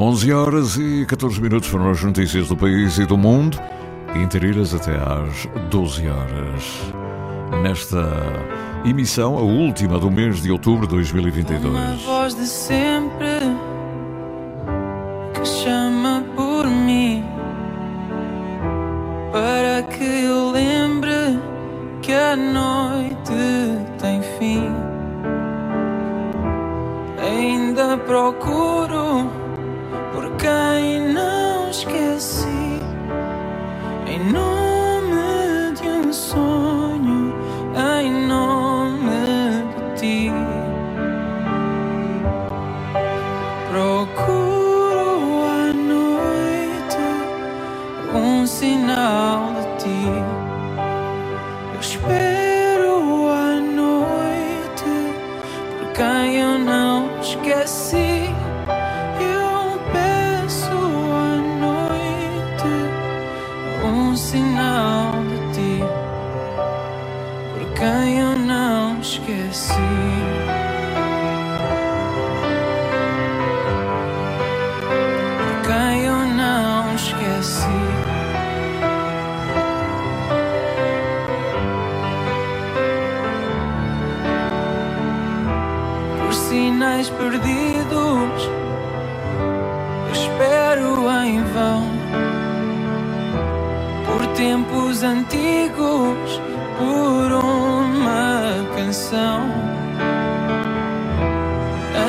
11 horas e 14 minutos foram as notícias do país e do mundo, interidas até às 12 horas. Nesta emissão, a última do mês de outubro de 2022. Uma voz de sempre Procuro tempos antigos, por uma canção.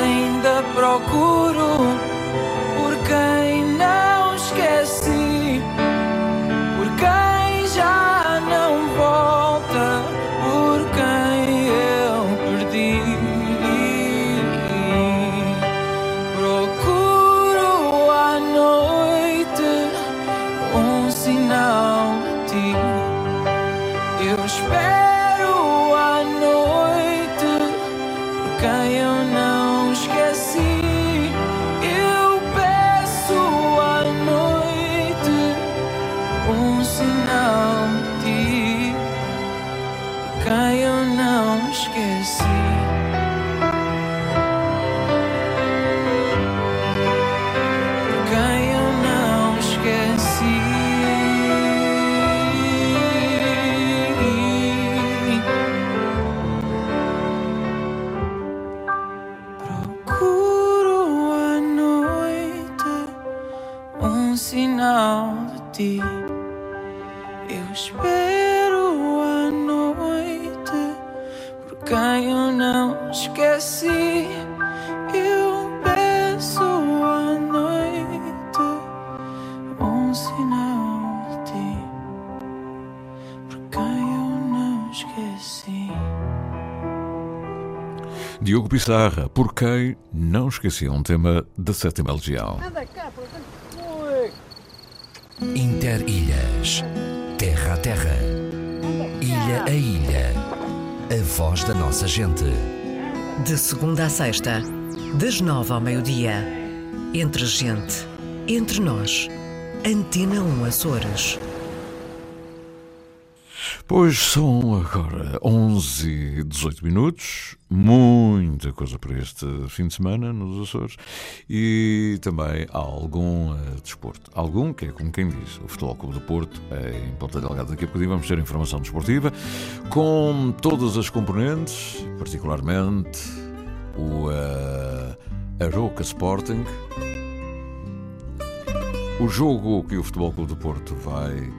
Ainda procuro Diogo Pissarra, por quem não esqueci um tema da sétima legião. Interilhas. Terra a terra. Ilha a ilha. A voz da nossa gente. De segunda a sexta, das nove ao meio-dia. Entre gente, entre nós. Antena 1 Açores. Pois são agora 11 e 18 minutos, muita coisa para este fim de semana nos Açores e também há algum eh, desporto. Algum, que é como quem diz, o Futebol Clube do Porto, é em Ponta Delgada. Daqui a pouquinho vamos ter informação desportiva com todas as componentes, particularmente o uh, Aroca Sporting, o jogo que o Futebol Clube do Porto vai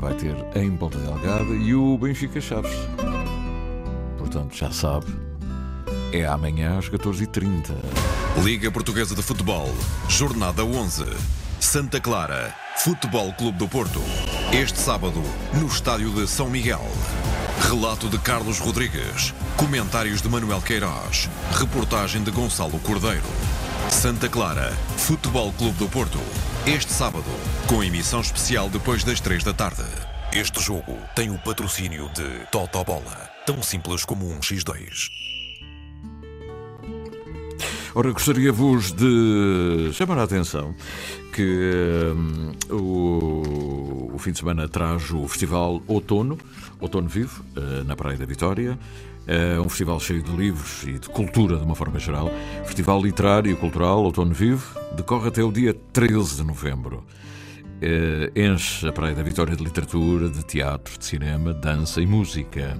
vai ter em Ponta Delgada e o Benfica Chaves. Portanto, já sabe, é amanhã às 14h30. Liga Portuguesa de Futebol, Jornada 11. Santa Clara, Futebol Clube do Porto. Este sábado, no Estádio de São Miguel. Relato de Carlos Rodrigues. Comentários de Manuel Queiroz. Reportagem de Gonçalo Cordeiro. Santa Clara, Futebol Clube do Porto. Este sábado, com emissão especial depois das 3 da tarde. Este jogo tem o patrocínio de Totobola. Tão simples como um X2. Ora, gostaria-vos de chamar a atenção que hum, o, o fim de semana traz o Festival Outono, Outono Vivo, eh, na Praia da Vitória. É um festival cheio de livros e de cultura de uma forma geral. Festival Literário e Cultural Outono Vivo decorre até o dia 13 de novembro. É, enche a Praia da Vitória de literatura, de teatro, de cinema, dança e música.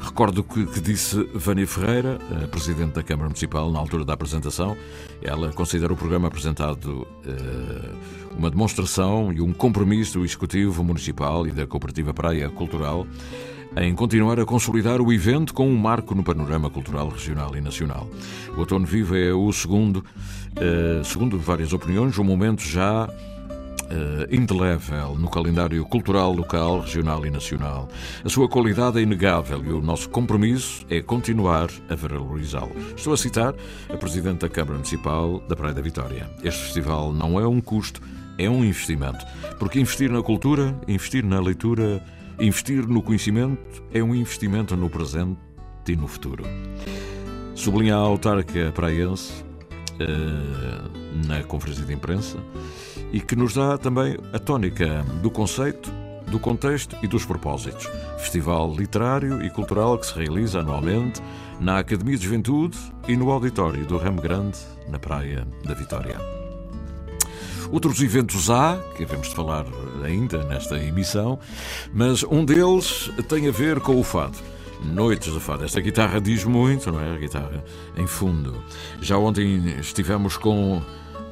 Recordo que, que disse Vânia Ferreira, Presidente da Câmara Municipal, na altura da apresentação. Ela considera o programa apresentado uh, uma demonstração e um compromisso do Executivo Municipal e da Cooperativa Praia Cultural em continuar a consolidar o evento com um marco no panorama cultural regional e nacional. O Outono Vivo é o segundo, uh, segundo várias opiniões, um momento já uh, indelével no calendário cultural local, regional e nacional. A sua qualidade é inegável e o nosso compromisso é continuar a valorizá-lo. Estou a citar a Presidente da Câmara Municipal da Praia da Vitória. Este festival não é um custo, é um investimento. Porque investir na cultura, investir na leitura, investir no conhecimento é um investimento no presente e no futuro. Sublinha a autarca praense uh, na conferência de imprensa e que nos dá também a tónica do conceito, do contexto e dos propósitos. Festival literário e cultural que se realiza anualmente na Academia de Juventude e no auditório do Ramo Grande, na Praia da Vitória. Outros eventos há, que devemos de falar ainda nesta emissão, mas um deles tem a ver com o fado. Noites de fado. Esta guitarra diz muito, não é? A guitarra em fundo. Já ontem estivemos com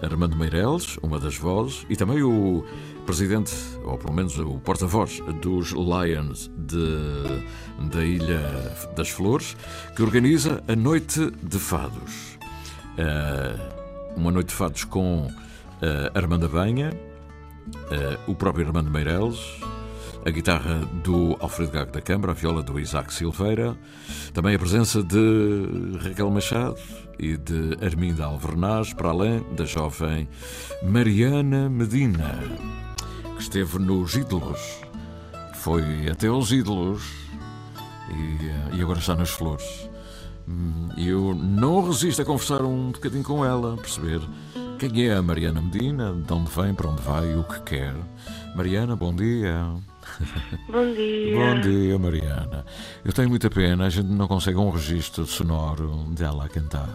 Armando Meireles, uma das vozes, e também o presidente, ou pelo menos o porta-voz dos Lions de, da Ilha das Flores, que organiza a Noite de Fados. Uh, uma noite de fados com uh, Armando Banha, uh, o próprio Armando Meireles, a guitarra do Alfredo Gago da Câmara, a viola do Isaac Silveira, também a presença de Raquel Machado e de Arminda Alvernaz, para além da jovem Mariana Medina, que esteve nos Ídolos, foi até aos Ídolos e, e agora está nas Flores. Hum, eu não resisto a conversar um bocadinho com ela, perceber quem é a Mariana Medina, de onde vem, para onde vai, o que quer. Mariana, bom dia. Bom dia. Bom dia, Mariana. Eu tenho muita pena, a gente não consegue um registro sonoro dela a cantar.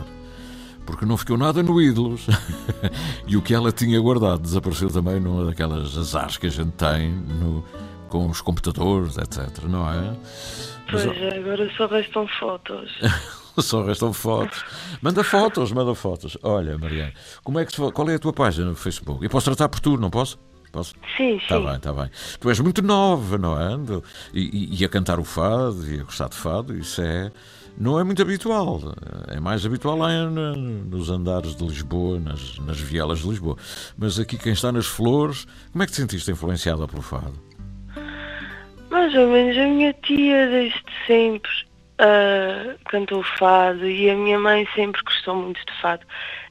Porque não ficou nada no Ídolos. e o que ela tinha guardado desapareceu também numa daquelas azares que a gente tem no, com os computadores, etc. Não é? Pois Mas, é, agora só restam fotos. só restam fotos. Manda fotos, manda fotos. Olha, Mariana, como é que qual é a tua página no Facebook? Eu posso tratar por tu, não posso? Posso? Sim, tá sim. Está bem, está bem. Tu és muito nova, não é? E, e, e, a cantar o fado e a gostar de fado, isso é. Não é muito habitual. É mais habitual lá nos andares de Lisboa, nas, nas vielas de Lisboa. Mas aqui, quem está nas flores, como é que te sentiste influenciada pelo fado? Mais ou menos. A minha tia, desde sempre, uh, cantou fado e a minha mãe sempre gostou muito de fado.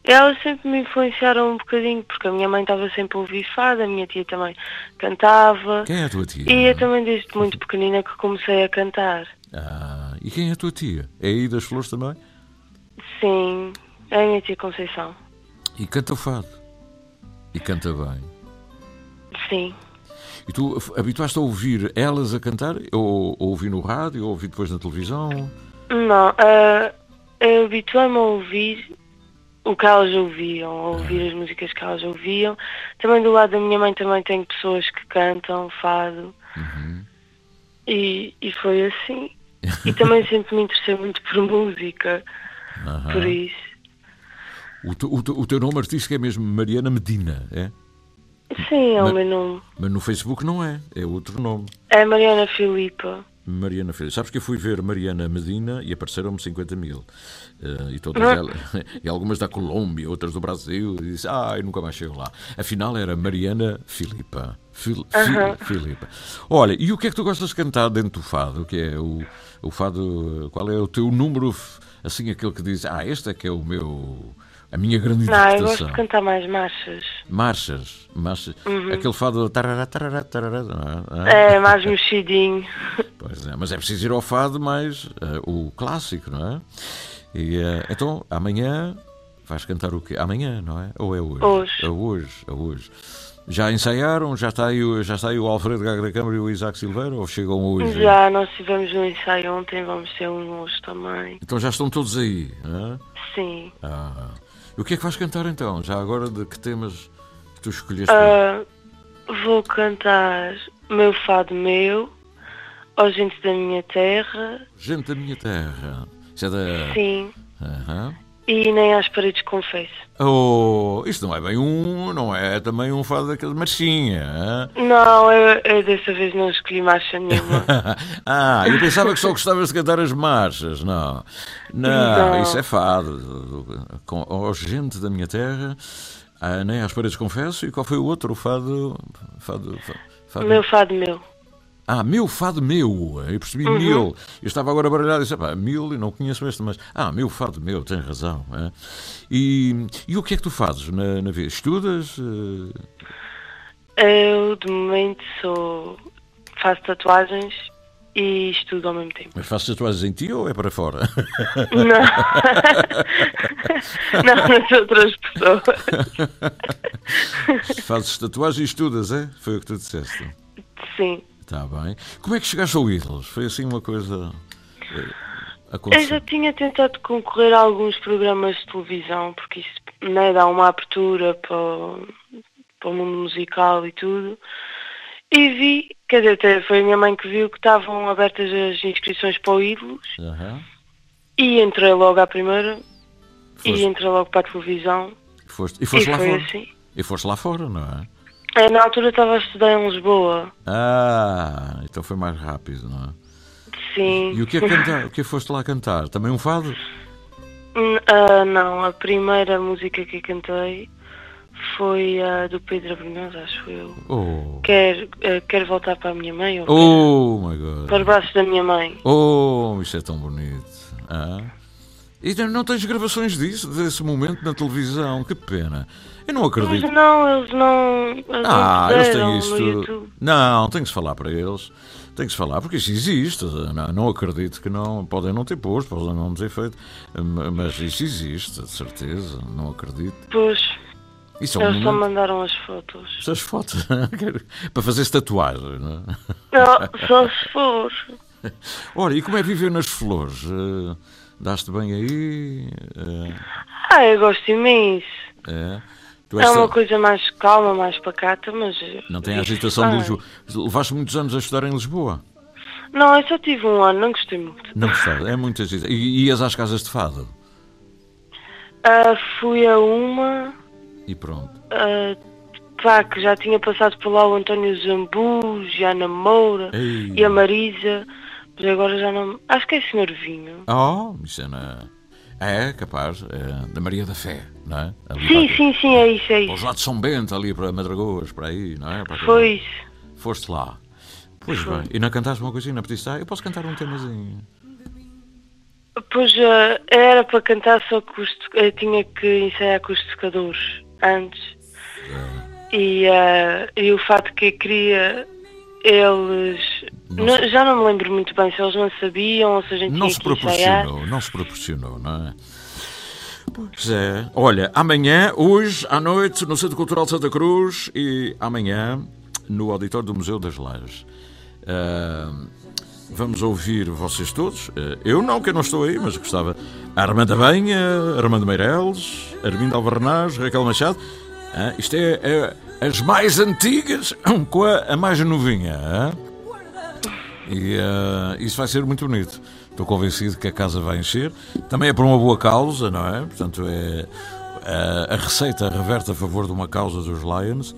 Elas sempre me influenciaram um bocadinho, porque a minha mãe estava sempre a ouvir fado, a minha tia também cantava. Quem é a tua tia? E eu também desde muito pequenina que comecei a cantar. Ah, e quem é a tua tia? É aí das flores também? Sim, é a minha tia Conceição. E canta o fado? E canta bem? Sim. E tu habituaste a ouvir elas a cantar? Ou, ou ouvir no rádio, ou ouvir depois na televisão? Não, uh, eu habituei-me a ouvir o que elas ouviam, a ouvir as músicas que elas ouviam. Também do lado da minha mãe também tenho pessoas que cantam fado. Uhum. E, e foi assim. E também sempre me interessei muito por música. Uhum. Por isso. O, o, o, teu nome artístico é mesmo Mariana Medina, é? Sim, é o meu nome. Mas no Facebook não é, é outro nome. É Mariana Filipa. Mariana Filipa. Sabes que eu fui ver Mariana Medina e apareceram-me 50 mil. Uh, e todas elas, e algumas da Colômbia, outras do Brasil, e disse, ah, eu nunca mais chego lá. Afinal era Mariana Filipa. Fil, Uhum. Filipa. Olha, e o que é que tu gostas de cantar dentro do fado? O que é o, o fado? Qual é o teu número, assim, aquele que diz, ah, este é que é o meu a minha grande Não, interpretação. eu gosto de cantar mais marchas. Marchas, marchas. Uhum. Aquele fado. Tarará, tarará, tarará, não é? É, mais mexidinho. Pois é, mas é preciso ir ao fado mais uh, o clássico, não é? E, uh, então, amanhã vais cantar o quê? Amanhã, não é? Ou é hoje? Hoje. É hoje, é hoje. Já ensaiaram? Já está aí, o- já está aí o Alfredo Gaga da Câmara e o Isaac Silveira? Ou chegam hoje? Já, nós tivemos um ensaio ontem, vamos ter um hoje também. Então já estão todos aí. hã? Sim. Ah. O que é que vais cantar então? Já agora de que temas que tu escolheste? Ah, vou cantar Meu Fado Meu, Ó Gente da Minha Terra, Gente da minha terra. Isso é da. sim, Aham. E Nem às Paredes Confesso. Oh, isto não é bem um. Não é também um fado daquele marchinha. hã? Não, eu, eu dessa vez não escolhi marcha nenhuma. ah, eu pensava que só gostavas de cantar as marchas. Não. Não, Não. isso é fado. Com, oh, gente da minha terra. Ah, nem às paredes confesso. E qual foi o outro? O fado. Fado. fa- fado Meu Fado Meu. Ah, meu fado meu. Eu percebi Uhum. mil. Eu estava agora baralhado e disse, pá, mil, eu não conheço este, mas. Ah, meu fado meu, tem razão. é. E, e o que é que tu fazes na, na vida? Estudas? eh, Eu, de momento, sou... faço tatuagens e estudo ao mesmo tempo. Mas fazes tatuagens em ti ou é para fora? Não. não, nas outras pessoas. fazes tatuagens e estudas, é? Foi o que tu disseste. Sim. Está bem. Como é que chegaste ao Ídolos? Foi assim uma coisa. eh, Eu Aconteceu. já tinha tentado concorrer a alguns programas de televisão, porque isso né, dá uma abertura para, o- para o mundo musical e tudo. E vi, quer dizer, foi a minha mãe que viu que estavam abertas as inscrições para o Ídolos Aham. e entrei logo à primeira Foste, e entrei logo para a televisão foste- e e foste lá foi fora. assim. E foste lá fora, não é? Eh, Na altura estava a estudar em Lisboa, Ah, então foi mais rápido, não é? sim. E o que é cantar? O que é foste lá cantar? Também um fado? Ah, não, a primeira música que cantei foi a do Pedro Abrunhosa, acho eu. Oh. Quer, eh, quer voltar para a minha mãe ou Oh my quer- god. para os braços da minha mãe? Oh, isso é tão bonito. Ah. E não- não tens gravações disso, desse momento na televisão? Que pena. Eu não Mas acredito. não, eles não. Eles Ah, não eles têm isto. Não, tem que se falar para eles. Tem que se falar, porque isso existe. Não, não acredito que não. Podem não ter posto, podem não ter feito. hum, Mas isso existe, de certeza. Não acredito. Pois, Isso é um eles só momento. mandaram as fotos. Essas fotos. para fazer tatuagem, não é? Não, só se for. Ora, e como é viver nas flores? Eh, Daste bem aí? Eh, Ah, eu gosto imenso. é? Tu É uma coisa mais calma, mais pacata, mas. Não tem a agitação de bem. Lisboa. Levaste muitos anos a estudar em Lisboa? Não, eu só tive um ano, não gostei muito. Não gostaste? É muito agitado. E ias às casas de fado? Ah, fui a uma. E pronto. ah, pá, que já tinha passado por lá o António Zambu, a Ana Moura Ei. e a Marisa, mas agora já não. Acho que é Senhor Vinho. Oh, isso é na... É, capaz. É, da Maria da Fé, não é? Ali Sim, para, sim, sim, é isso, é Para os isso. lados de São Bento, ali para Madragoas, para aí, não é? Para isso. Foste lá. Pois Foi. bem. E não cantaste uma coisinha? Pediste? Ah, eu posso cantar um temazinho. Pois ah, era para cantar, só que os eu tinha que ensaiar com os tocadores antes. E, ah, e o fato que eu queria, eles. Não já não me lembro muito bem se eles não sabiam ou se a gente Não tinha se proporcionou, não se proporcionou, não é? Pois é. Olha, amanhã, hoje, à noite, no Centro Cultural de Santa Cruz e amanhã no auditório do Museu das Lajes. Ah, vamos ouvir vocês todos. Ah, eu não, que eu não estou aí, mas gostava. Armanda Benha, Armando Meireles, Armindo Alvarnaz, Raquel Machado. Ah, isto é, é as mais antigas com a, a mais novinha. E eh, isso vai ser muito bonito. Estou convencido que a casa vai encher. Também é por uma boa causa, não é? Portanto, é eh, a receita reverte a favor de uma causa dos Lions.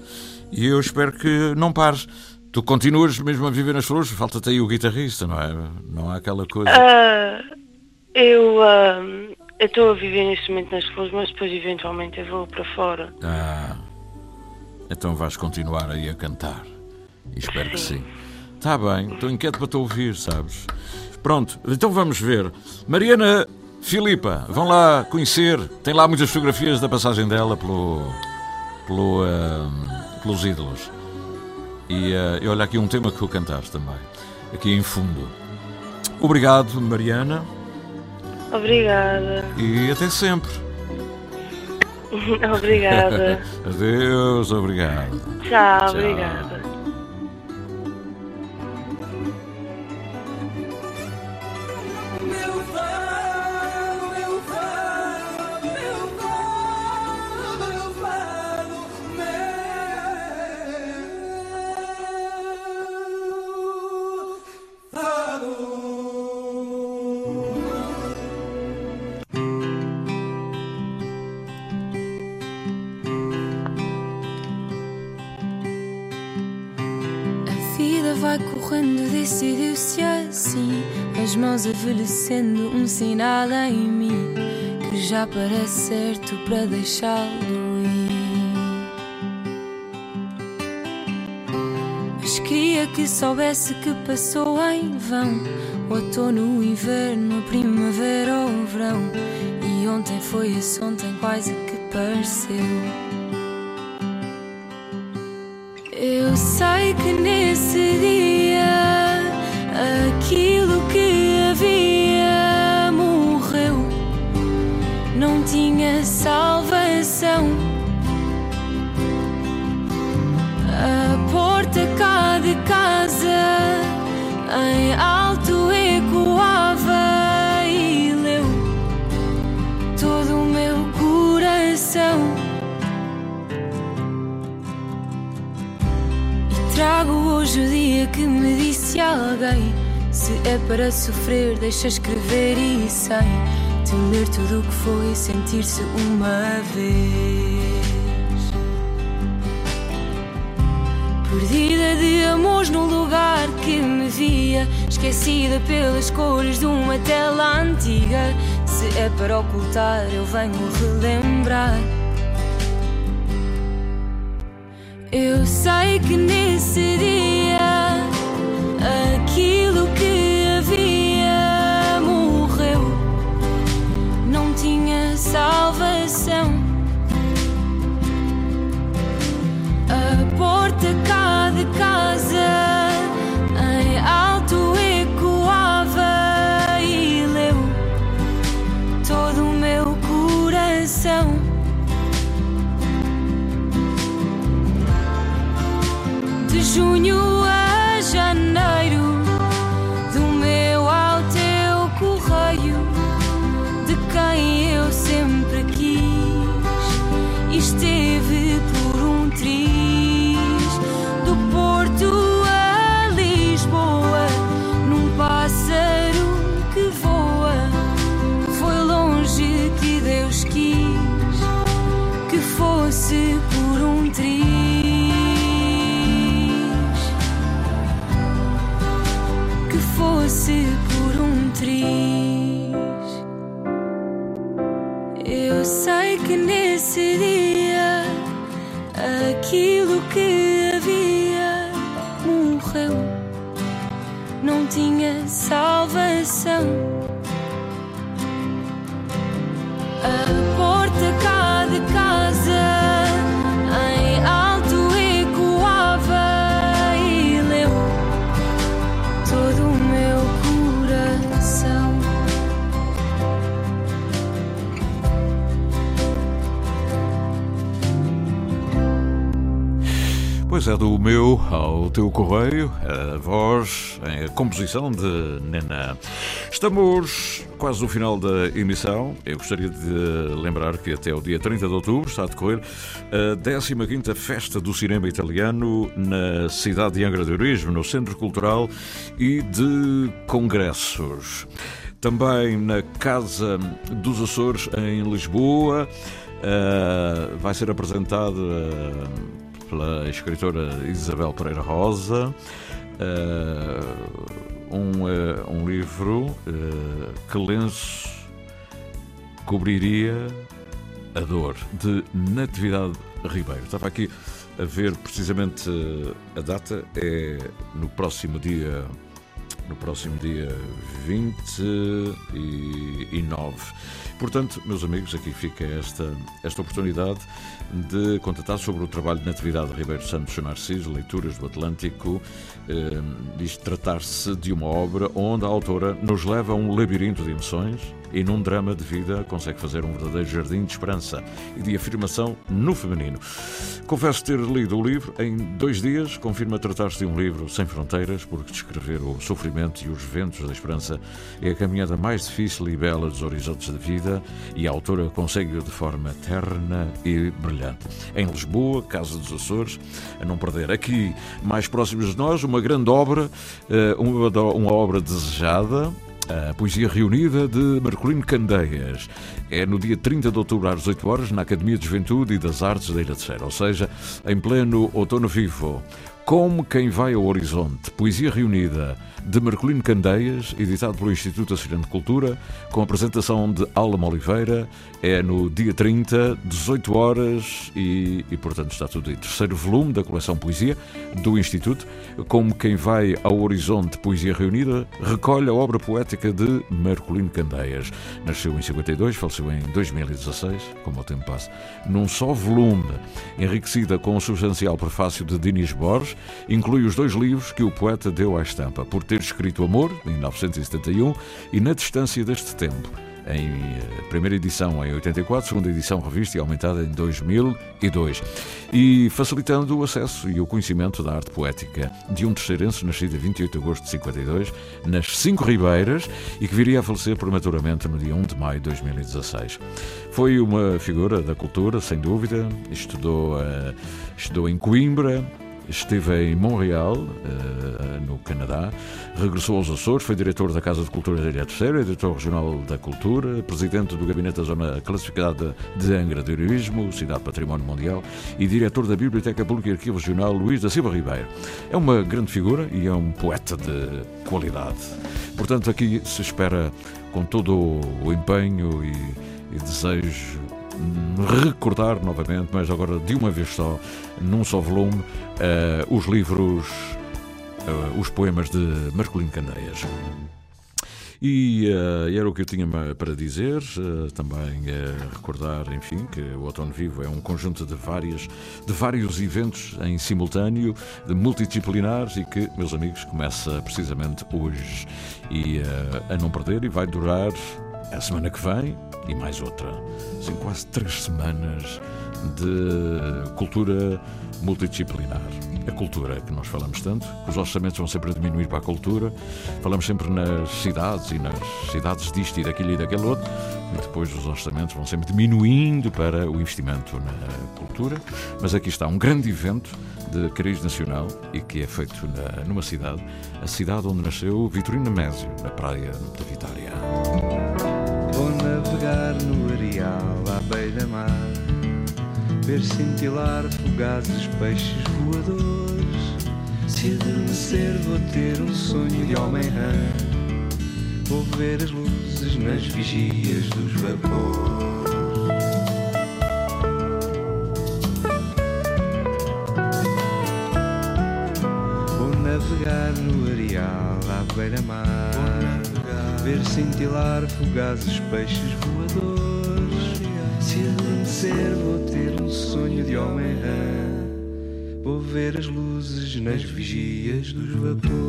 E eu espero que não pares. Tu continuas mesmo a viver nas flores, falta-te aí o guitarrista, não é? Não há aquela coisa. Ah, eu eu estou a viver neste momento nas flores, mas depois eventualmente eu vou para fora. Ah, então vais continuar aí a cantar. E espero que sim. Está bem, estou inquieto para te ouvir, sabes? Pronto, então vamos ver. Mariana Filipa, vão lá conhecer. Tem lá muitas fotografias da passagem dela pelo, pelo, ah, pelos ídolos. E, e olha aqui um tema que tu cantaste também, aqui em fundo. Obrigado, Mariana, Obrigada. e até sempre. obrigada. Adeus, obrigado. Tchau, Tchau. obrigada. Vida vai correndo, decidiu-se assim. As mãos envelhecendo, um sinal em mim que já parece certo para deixá-lo ir. Mas queria que soubesse que passou em vão. O outono, o inverno, a primavera ou o verão. E ontem foi esse ontem quase que pareceu. Sei que que me disse alguém: Se é para sofrer, deixa escrever e sem temer tudo o que foi sentir-se uma vez. Perdida de amores no lugar que me via, esquecida pelas cores de uma tela antiga. Se é para ocultar, eu venho relembrar. Eu sei que nesse dia Pois é, do meu ao teu correio, a voz, a composição de Nena. Estamos quase no final da emissão. Eu gostaria de lembrar que até o dia 30 de outubro está a decorrer a 15ª Festa do Cinema Italiano na cidade de Angra do Heroísmo, no Centro Cultural e de Congressos. Também na Casa dos Açores, em Lisboa, eh, vai ser apresentado eh, pela escritora Isabel Pereira Rosa, eh, um, eh, um livro eh, que lenço cobriria a dor, de Natividade Ribeiro. Estava aqui a ver precisamente a data, é no próximo dia no próximo dia 29. Portanto, meus amigos, aqui fica esta, esta oportunidade de contatar sobre o trabalho de Natividade Ribeiro Santos Narciso, Leituras do Atlântico. Eh, diz tratar-se de uma obra onde a autora nos leva a um labirinto de emoções, e num drama de vida consegue fazer um verdadeiro jardim de esperança e de afirmação no feminino. Confesso ter lido o livro em dois dias, confirma tratar-se de um livro sem fronteiras, porque descrever o sofrimento e os ventos da esperança é a caminhada mais difícil e bela dos horizontes da vida e a autora consegue-o de forma terna e brilhante. Em Lisboa, Casa dos Açores, a não perder. Aqui, mais próximos de nós, uma grande obra, eh, uma obra desejada, a Poesia Reunida de Marcolino Candeias. É no dia 30 de outubro às 18 horas na Academia de Juventude e das Artes da Ilha de Serra, ou seja, em pleno outono vivo. Como quem vai ao horizonte. Poesia reunida de Marcolino Candeias, editado pelo Instituto Nacional de Cultura, com apresentação de Alma Oliveira. É no dia 30, 18 horas, e, e portanto está tudo aí. Terceiro volume da coleção Poesia do Instituto. Como quem vai ao horizonte, Poesia reunida, recolhe a obra poética de Marcolino Candeias. Nasceu em 52, faleceu em 2016, como o tempo passa, num só volume, enriquecida com o substancial prefácio de Dinis Borges inclui os dois livros que o poeta deu à estampa, Por Ter Escrito Amor, em 1971, e Na Distância deste Tempo, em eh, primeira edição em 84, segunda edição revista e aumentada em 2002, e facilitando o acesso e o conhecimento da arte poética de um terceirense nascido a 28 de agosto de 52, nas Cinco Ribeiras, e que viria a falecer prematuramente no dia 1 de maio de 2016. Foi uma figura da cultura, sem dúvida, estudou, uh, estudou em Coimbra, esteve em Montreal, eh, no Canadá, regressou aos Açores, foi diretor da Casa de Cultura da Ilha Terceira, diretor regional da Cultura, presidente do Gabinete da Zona Classificada de Angra de Heroísmo, Cidade Património Mundial, e diretor da Biblioteca Pública e Arquivo Regional Luís da Silva Ribeiro. É uma grande figura e é um poeta de qualidade. Portanto, aqui se espera com todo o empenho e, e desejo recordar novamente, mas agora de uma vez só, num só volume, uh, os livros, uh, os poemas de Marcolino Candeias. E uh, era o que eu tinha para dizer, uh, também uh, recordar, enfim, que o Outono Vivo é um conjunto de, várias, de vários eventos em simultâneo, de multidisciplinares e que, meus amigos, começa precisamente hoje e a não perder e vai durar a semana que vem e mais outra. São quase três semanas de cultura multidisciplinar. A cultura que nós falamos tanto, os orçamentos vão sempre diminuir para a cultura, falamos sempre nas cidades e nas cidades disto e daquilo e daquele outro, e depois os orçamentos vão sempre diminuindo para o investimento na cultura. Mas aqui está um grande evento de cariz nacional e que é feito na, numa cidade, a cidade onde nasceu Vitorino Mésio, na praia de Vitória. Vou navegar no areal à beira-mar Ver cintilar fugazes peixes voadores. Se adormecer vou ter um sonho de homem-rã. Vou ver as luzes nas vigias dos vapores cintilar fugazes peixes voadores. Se adormecer vou ter um sonho de homem-rã. Vou ver as luzes nas vigias dos vapores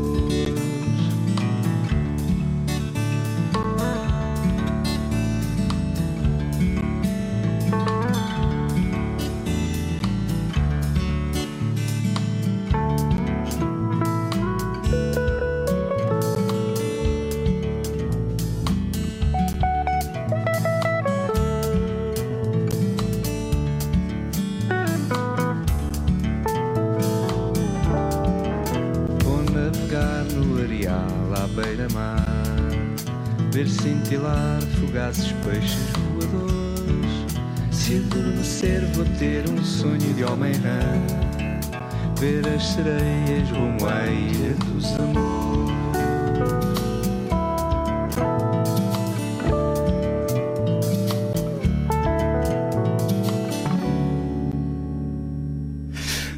Ver as sereias rumo à ilha dos amores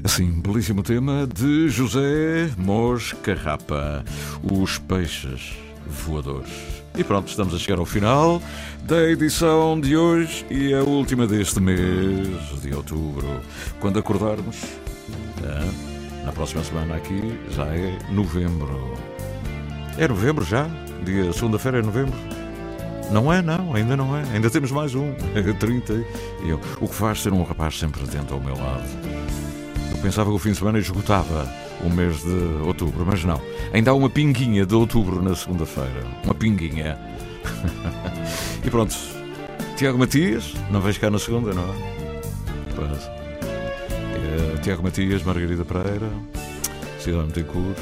Assim, belíssimo tema de José Mos Carrapa, Os Peixes Voadores. E pronto, estamos a chegar ao final da edição de hoje e a última deste mês de outubro. Quando acordarmos, é, na próxima semana aqui, já é novembro. É novembro já? Dia segunda-feira é novembro? Não é, não, ainda não é. Ainda temos mais um. 30 e eu. O que faz ser um rapaz sempre atento ao meu lado. Eu pensava que o fim de semana esgotava o mês de outubro, mas não. Ainda há uma pinguinha de outubro na segunda-feira. Uma pinguinha. e pronto. Tiago Matias, não vais cá na segunda, não é? Pois. Tiago Matias, Margarida Pereira, Cidade Betancourt.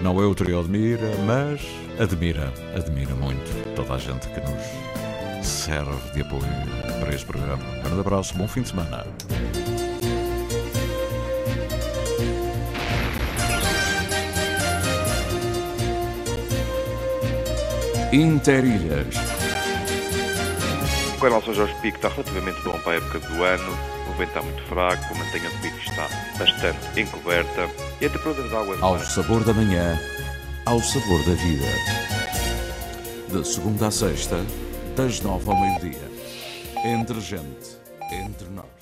Não é o trio admira, mas admira, admira muito toda a gente que nos serve de apoio para este programa. Um grande abraço, bom fim de semana. Interilhas. O canal São Jorge Pico está relativamente bom para a época do ano, o vento está muito fraco, a mantenha do pico está bastante encoberta e a temperatura da água é Ao sabor da manhã, ao sabor da vida. De segunda a sexta, das nove ao meio-dia. Entre gente, entre nós.